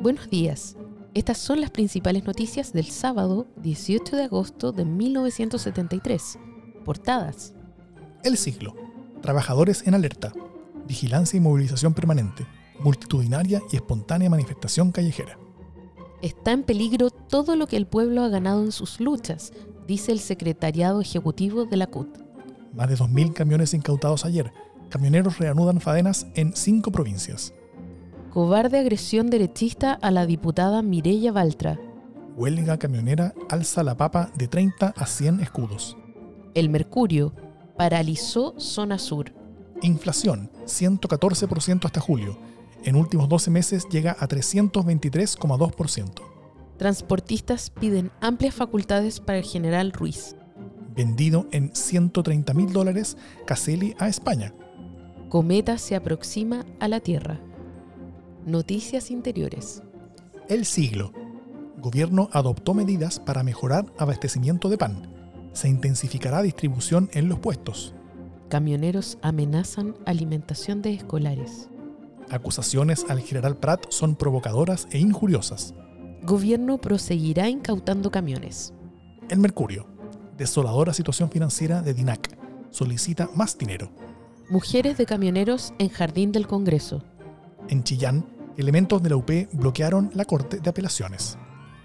Buenos días. Estas son las principales noticias del sábado 18 de agosto de 1973. Portadas. El siglo. Trabajadores en alerta. Vigilancia y movilización permanente. Multitudinaria y espontánea manifestación callejera. Está en peligro todo lo que el pueblo ha ganado en sus luchas, dice el secretariado ejecutivo de la CUT. Más de 2.000 camiones incautados ayer. Camioneros reanudan faenas en cinco provincias. Cobarde agresión derechista a la diputada Mireya Baltra. Huelga camionera alza la papa de 30 a 100 escudos. El Mercurio paralizó zona sur. Inflación, 114% hasta julio. En últimos 12 meses llega a 323,2%. Transportistas piden amplias facultades para el general Ruiz. Vendido en 130 mil dólares Caselli a España. Cometa se aproxima a la Tierra. Noticias Interiores. El siglo. Gobierno adoptó medidas para mejorar abastecimiento de pan. Se intensificará distribución en los puestos. Camioneros amenazan alimentación de escolares. Acusaciones al general Prat son provocadoras e injuriosas. Gobierno proseguirá incautando camiones. El Mercurio. Desoladora situación financiera de DINAC. Solicita más dinero. Mujeres de camioneros en Jardín del Congreso. En Chillán, elementos de la UP bloquearon la Corte de Apelaciones.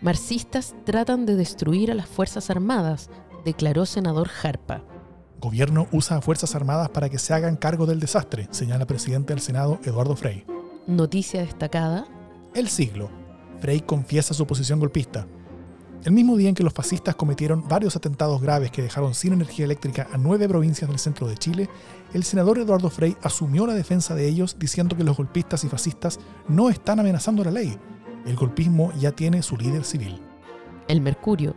Marxistas tratan de destruir a las Fuerzas Armadas, declaró senador Jarpa. Gobierno usa a Fuerzas Armadas para que se hagan cargo del desastre, señala presidente del Senado Eduardo Frei. Noticia destacada. El siglo. Frei confiesa su posición golpista. El mismo día en que los fascistas cometieron varios atentados graves que dejaron sin energía eléctrica a nueve provincias del centro de Chile, el senador Eduardo Frei asumió la defensa de ellos diciendo que los golpistas y fascistas no están amenazando la ley. El golpismo ya tiene su líder civil. El Mercurio.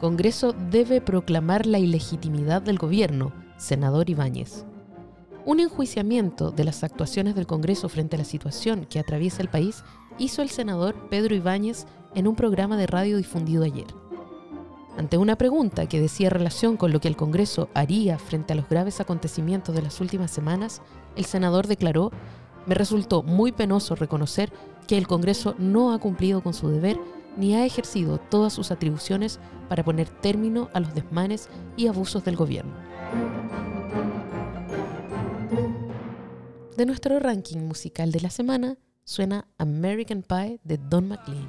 Congreso debe proclamar la ilegitimidad del gobierno, senador Ibáñez. Un enjuiciamiento de las actuaciones del Congreso frente a la situación que atraviesa el país hizo el senador Pedro Ibáñez en un programa de radio difundido ayer. Ante una pregunta que decía relación con lo que el Congreso haría frente a los graves acontecimientos de las últimas semanas, el senador declaró, me resultó muy penoso reconocer que el Congreso no ha cumplido con su deber ni ha ejercido todas sus atribuciones para poner término a los desmanes y abusos del gobierno. De nuestro ranking musical de la semana suena American Pie de Don McLean.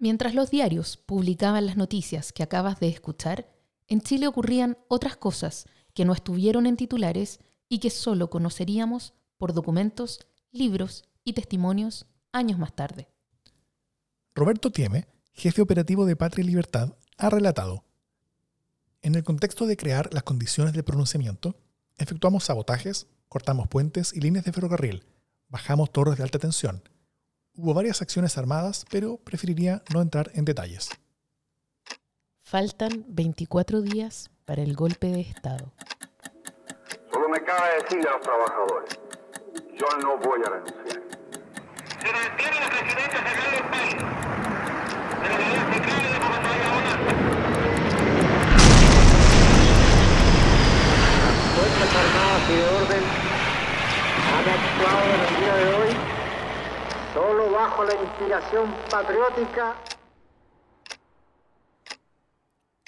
Mientras los diarios publicaban las noticias que acabas de escuchar, en Chile ocurrían otras cosas que no estuvieron en titulares y que solo conoceríamos por documentos, libros y testimonios años más tarde. Roberto Tieme, jefe operativo de Patria y Libertad, ha relatado. En el contexto de crear las condiciones de pronunciamiento, efectuamos sabotajes, cortamos puentes y líneas de ferrocarril, bajamos torres de alta tensión. Hubo varias acciones armadas, pero preferiría no entrar en detalles. Faltan 24 días para el golpe de Estado. Solo me cabe decirle a los trabajadores, yo no voy a renunciar. Se mantiene la presidencia central del país. De la unidad central y de Bogotá Bonanza. Fuerzas Armadas y de Orden han actuado en el día de hoy solo bajo la inspiración patriótica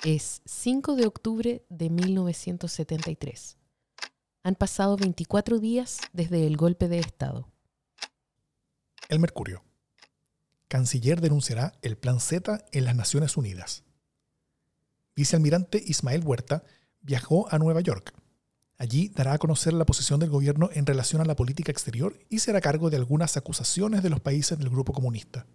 Es 5 de octubre de 1973. Han pasado 24 días desde el golpe de Estado. El Mercurio. Canciller denunciará el Plan Z en las Naciones Unidas. vicealmirante Ismael Huerta viajó a Nueva York. Allí dará a conocer la posición del gobierno en relación a la política exterior y será cargo de algunas acusaciones de los países del grupo comunista.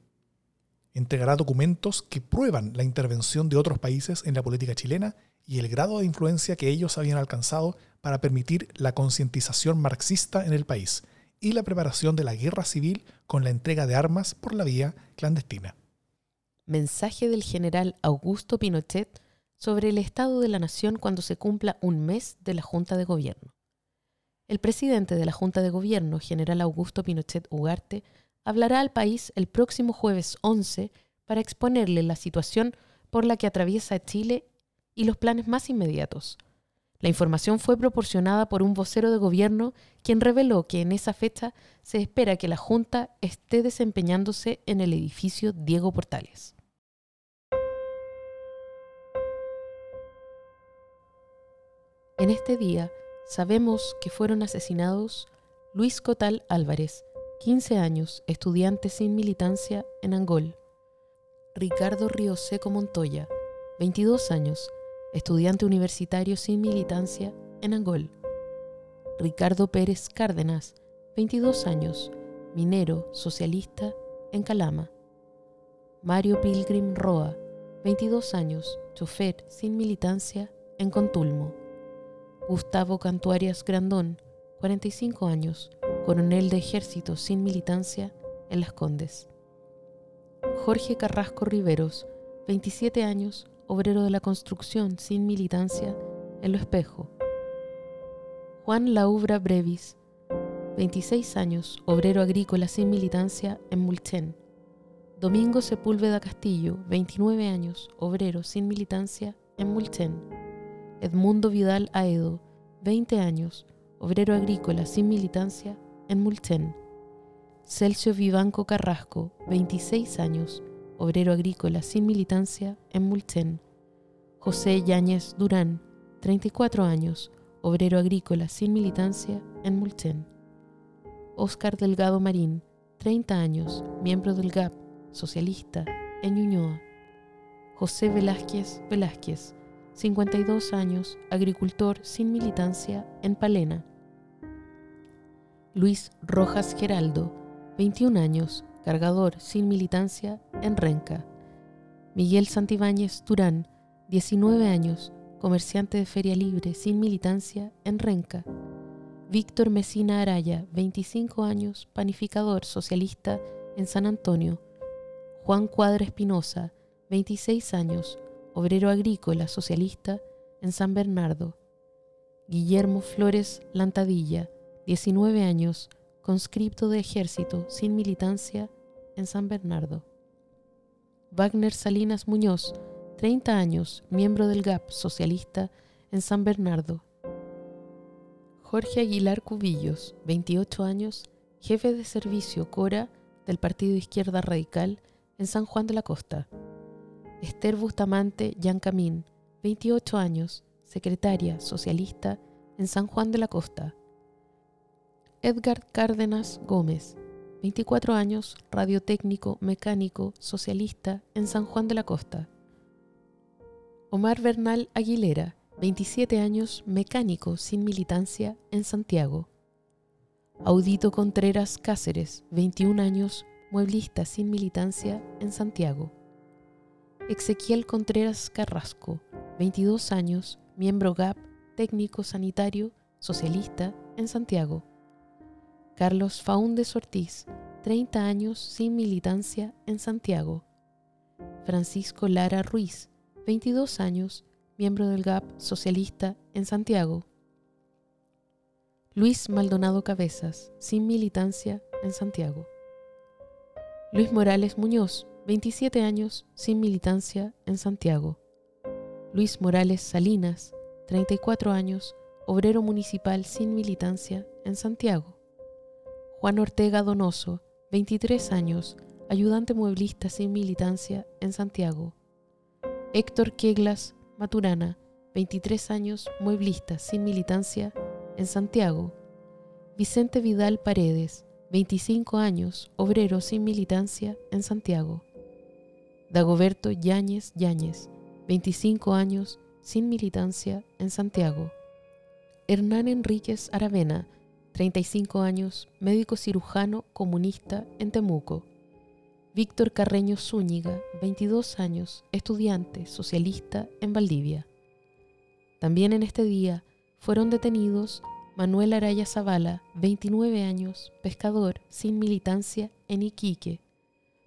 Entregará documentos que prueban la intervención de otros países en la política chilena y el grado de influencia que ellos habían alcanzado para permitir la concientización marxista en el país y la preparación de la guerra civil con la entrega de armas por la vía clandestina. Mensaje del general Augusto Pinochet sobre el estado de la nación cuando se cumpla un mes de la Junta de Gobierno. El presidente de la Junta de Gobierno, general Augusto Pinochet Ugarte, hablará al país el próximo jueves 11 para exponerle la situación por la que atraviesa Chile y los planes más inmediatos. La información fue proporcionada por un vocero de gobierno quien reveló que en esa fecha se espera que la Junta esté desempeñándose en el edificio Diego Portales. En este día sabemos que fueron asesinados Luis Cotal Álvarez, 15 años, estudiante sin militancia en Angol, Ricardo Río Seco Montoya, 22 años, estudiante universitario sin militancia en Angol, Ricardo Pérez Cárdenas, 22 años, minero socialista en Calama, Mario Pilgrim Roa, 22 años, chofer sin militancia en Contulmo. Gustavo Cantuarias Grandón, 45 años, coronel de ejército sin militancia en Las Condes. Jorge Carrasco Riveros, 27 años, obrero de la construcción sin militancia en Lo Espejo. Juan Laubra Brevis, 26 años, obrero agrícola sin militancia en Mulchen. Domingo Sepúlveda Castillo, 29 años, obrero sin militancia en Mulchen. Edmundo Vidal Aedo, 20 años, obrero agrícola sin militancia en Mulchen. Celso Vivanco Carrasco, 26 años, obrero agrícola sin militancia en Mulchen. José Yáñez Durán, 34 años, obrero agrícola sin militancia en Mulchen. Óscar Delgado Marín, 30 años, miembro del GAP, socialista, en Ñuñoa. José Velázquez Velázquez, 52 años, agricultor sin militancia en Palena. Luis Rojas Geraldo, 21 años, cargador sin militancia en Renca. Miguel Santibáñez Durán, 19 años, comerciante de feria libre sin militancia en Renca. Víctor Mesina Araya, 25 años, panificador socialista en San Antonio. Juan Cuadra Espinosa, 26 años, obrero agrícola socialista en San Bernardo. Guillermo Flores Lantadilla, 19 años, conscripto de ejército sin militancia en San Bernardo. Wagner Salinas Muñoz, 30 años, miembro del GAP socialista en San Bernardo. Jorge Aguilar Cubillos, 28 años, jefe de servicio Cora del Partido Izquierda Radical en San Juan de la Costa. Esther Bustamante Yancamín, 28 años, secretaria socialista en San Juan de la Costa. Edgar Cárdenas Gómez, 24 años, radiotécnico mecánico socialista en San Juan de la Costa. Omar Bernal Aguilera, 27 años, mecánico sin militancia en Santiago. Audito Contreras Cáceres, 21 años, mueblista sin militancia en Santiago. Ezequiel Contreras Carrasco, 22 años, miembro GAP, técnico sanitario, socialista en Santiago. Carlos Faúndez Ortiz, 30 años sin militancia en Santiago. Francisco Lara Ruiz, 22 años, miembro del GAP socialista en Santiago. Luis Maldonado Cabezas, sin militancia en Santiago. Luis Morales Muñoz, 27 años, sin militancia en Santiago. Luis Morales Salinas, 34 años, obrero municipal sin militancia en Santiago. Juan Ortega Donoso, 23 años, ayudante mueblista sin militancia en Santiago. Héctor Queglas Maturana, 23 años, mueblista sin militancia en Santiago. Vicente Vidal Paredes, 25 años, obrero sin militancia en Santiago. Dagoberto Yáñez Yáñez, 25 años sin militancia en Santiago. Hernán Enríquez Aravena, 35 años, médico cirujano comunista en Temuco. Víctor Carreño Zúñiga, 22 años, estudiante socialista en Valdivia. También en este día fueron detenidos Manuel Araya Zavala, 29 años, pescador sin militancia en Iquique.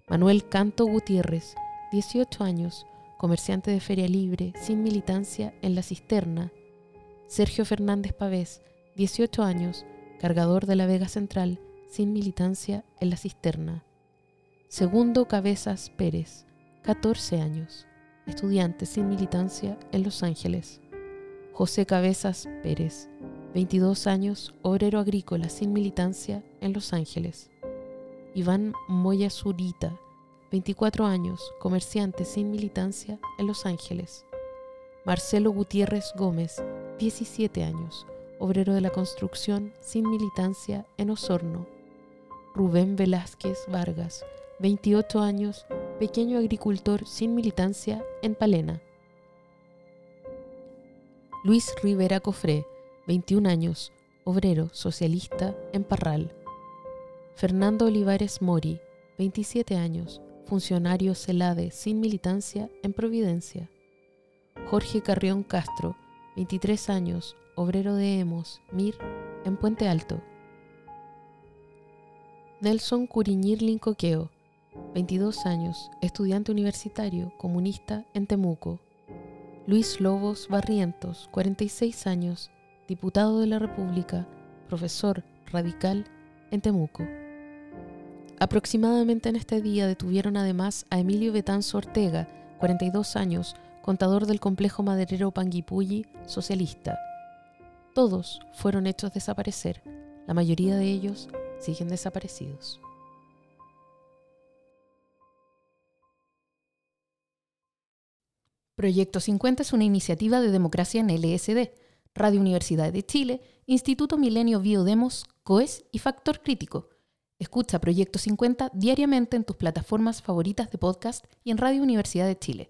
Manuel Canto Gutiérrez, 18 años, comerciante de feria libre sin militancia en La Cisterna. Sergio Fernández Pavés, 18 años, cargador de la Vega Central sin militancia en La Cisterna. Segundo Cabezas Pérez, 14 años, estudiante sin militancia en Los Ángeles. José Cabezas Pérez, 22 años, obrero agrícola sin militancia en Los Ángeles. Iván Moya Zurita, 24 años, comerciante sin militancia en Los Ángeles. Marcelo Gutiérrez Gómez, 17 años, obrero de la construcción sin militancia en Osorno. Rubén Velázquez Vargas, 28 años, pequeño agricultor sin militancia en Palena. Luis Rivera Cofré, 21 años, obrero socialista en Parral. Fernando Olivares Mori, 27 años, funcionario CELADE sin militancia en Providencia. Jorge Carrión Castro, 23 años, obrero de Hemos, MIR, en Puente Alto. Nelson Curiñir Lincoqueo, 22 años, estudiante universitario, comunista en Temuco. Luis Lobos Barrientos, 46 años, diputado de la República, profesor radical en Temuco. Aproximadamente en este día detuvieron además a Emilio Betanzo Ortega, 42 años, contador del complejo maderero Panguipulli, socialista. Todos fueron hechos desaparecer, la mayoría de ellos siguen desaparecidos. Proyecto 50 es una iniciativa de democracia en LSD, Radio Universidad de Chile, Instituto Milenio Biodemos, COES y Factor Crítico. Escucha Proyecto 50 diariamente en tus plataformas favoritas de podcast y en Radio Universidad de Chile.